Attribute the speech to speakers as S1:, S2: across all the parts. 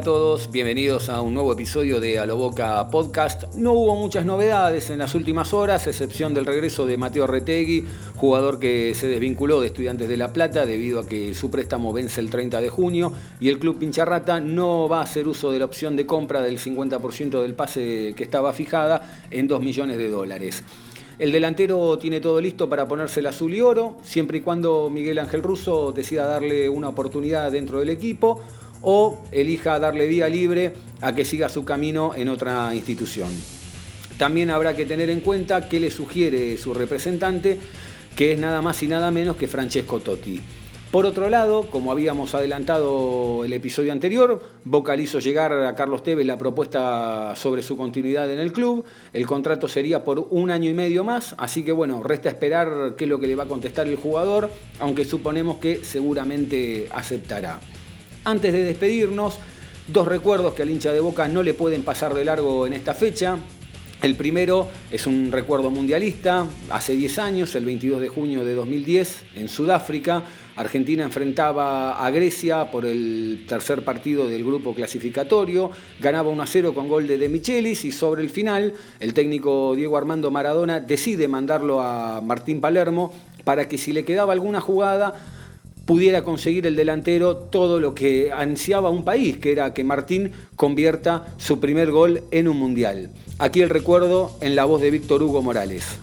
S1: A todos, bienvenidos a un nuevo episodio de A lo Boca Podcast. No hubo muchas novedades en las últimas horas, excepción del regreso de Mateo Retegui, jugador que se desvinculó de Estudiantes de La Plata debido a que su préstamo vence el 30 de junio y el club Pincharrata no va a hacer uso de la opción de compra del 50% del pase que estaba fijada en 2 millones de dólares. El delantero tiene todo listo para ponerse el azul y oro, siempre y cuando Miguel Ángel Russo decida darle una oportunidad dentro del equipo o elija darle vía libre a que siga su camino en otra institución. También habrá que tener en cuenta qué le sugiere su representante, que es nada más y nada menos que Francesco Totti. Por otro lado, como habíamos adelantado el episodio anterior, Boca hizo llegar a Carlos Tevez la propuesta sobre su continuidad en el club. El contrato sería por un año y medio más, así que bueno, resta esperar qué es lo que le va a contestar el jugador, aunque suponemos que seguramente aceptará. Antes de despedirnos, dos recuerdos que al hincha de Boca no le pueden pasar de largo en esta fecha. El primero es un recuerdo mundialista, hace 10 años, el 22 de junio de 2010, en Sudáfrica, Argentina enfrentaba a Grecia por el tercer partido del grupo clasificatorio, ganaba 1 a 0 con gol de De Michelis y sobre el final el técnico Diego Armando Maradona decide mandarlo a Martín Palermo para que si le quedaba alguna jugada pudiera conseguir el delantero todo lo que ansiaba un país, que era que Martín convierta su primer gol en un mundial. Aquí el recuerdo en la voz de Víctor Hugo Morales.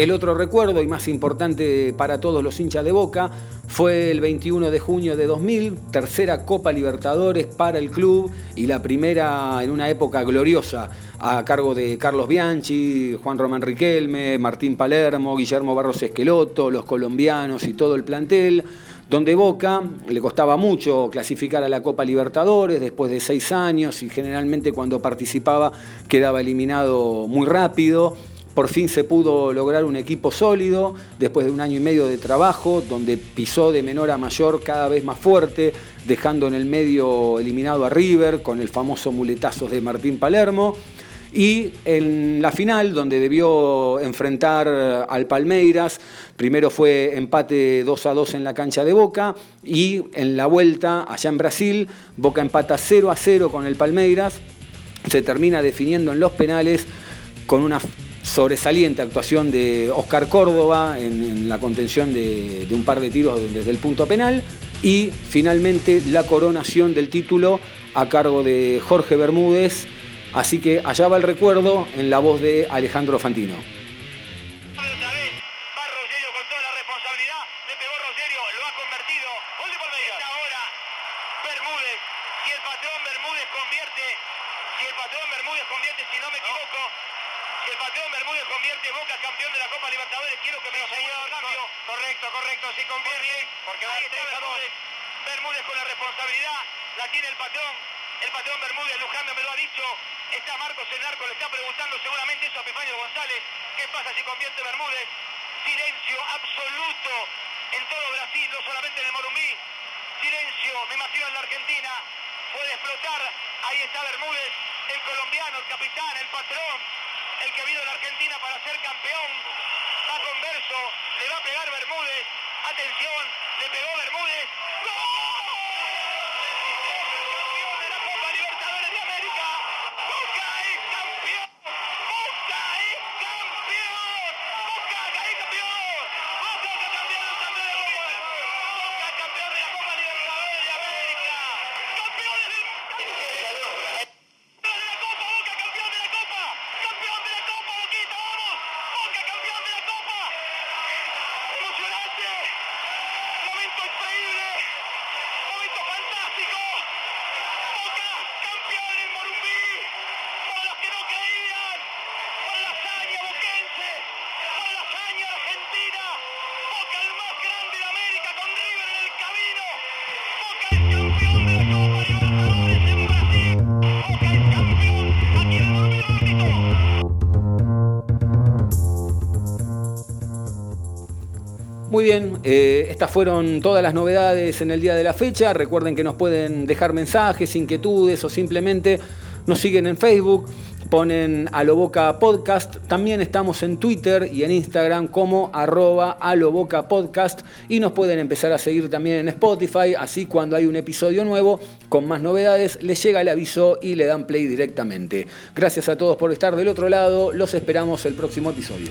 S2: El
S1: otro recuerdo y más importante para todos los hinchas de Boca fue el 21 de junio de 2000, tercera Copa Libertadores para el club y la primera en una época gloriosa a cargo de Carlos Bianchi, Juan Román Riquelme, Martín Palermo, Guillermo Barros Esqueloto, los colombianos y todo el plantel donde Boca le costaba mucho clasificar a la Copa Libertadores después de seis años y generalmente cuando participaba quedaba eliminado muy rápido. Por fin se pudo lograr un equipo sólido después de un año y medio de trabajo, donde pisó de menor a mayor cada vez más fuerte, dejando en el medio eliminado a River con el famoso muletazo de Martín Palermo. Y en la final, donde debió enfrentar al Palmeiras, primero fue empate 2 a 2 en la cancha de Boca y en la vuelta, allá en Brasil, Boca empata 0 a 0 con el Palmeiras, se termina definiendo en los penales con una sobresaliente actuación de Oscar Córdoba en, la contención de, un par de tiros desde el punto penal y finalmente la coronación del título a cargo de Jorge Bermúdez. Así que allá va el recuerdo en la voz de Alejandro Fantino.
S3: Si el patrón Bermúdez convierte, si no me equivoco, el patrón Bermúdez convierte Boca campeón de la Copa Libertadores, quiero que me lo señor cambio. Correcto, correcto, si convierte, porque va a Bermúdez. Bermúdez con la responsabilidad, la tiene el patrón, el patrón Bermúdez, Luján me lo ha dicho, está Marcos en el arco, le está preguntando seguramente eso a Epifanio González, ¿qué pasa si convierte Bermúdez? Silencio absoluto en todo Brasil, no solamente en el Morumbí, silencio, me imagino en la Argentina, puede explotar, ahí está Bermúdez, el colombiano, el capitán, el patrón, el que vino de la Argentina para ser campeón, va con verso, le va a pegar Bermúdez, atención, le pegó Bermúdez.
S1: Muy bien, eh, estas fueron todas las novedades en el día de la fecha. Recuerden que nos pueden dejar mensajes, inquietudes o simplemente nos siguen en Facebook, ponen a lo boca podcast. También estamos en Twitter y en Instagram como arroba a lo boca podcast y nos pueden empezar a seguir también en Spotify. Así cuando hay un episodio nuevo con más novedades les llega el aviso y le dan play directamente. Gracias a todos por estar del otro lado. Los esperamos el próximo episodio.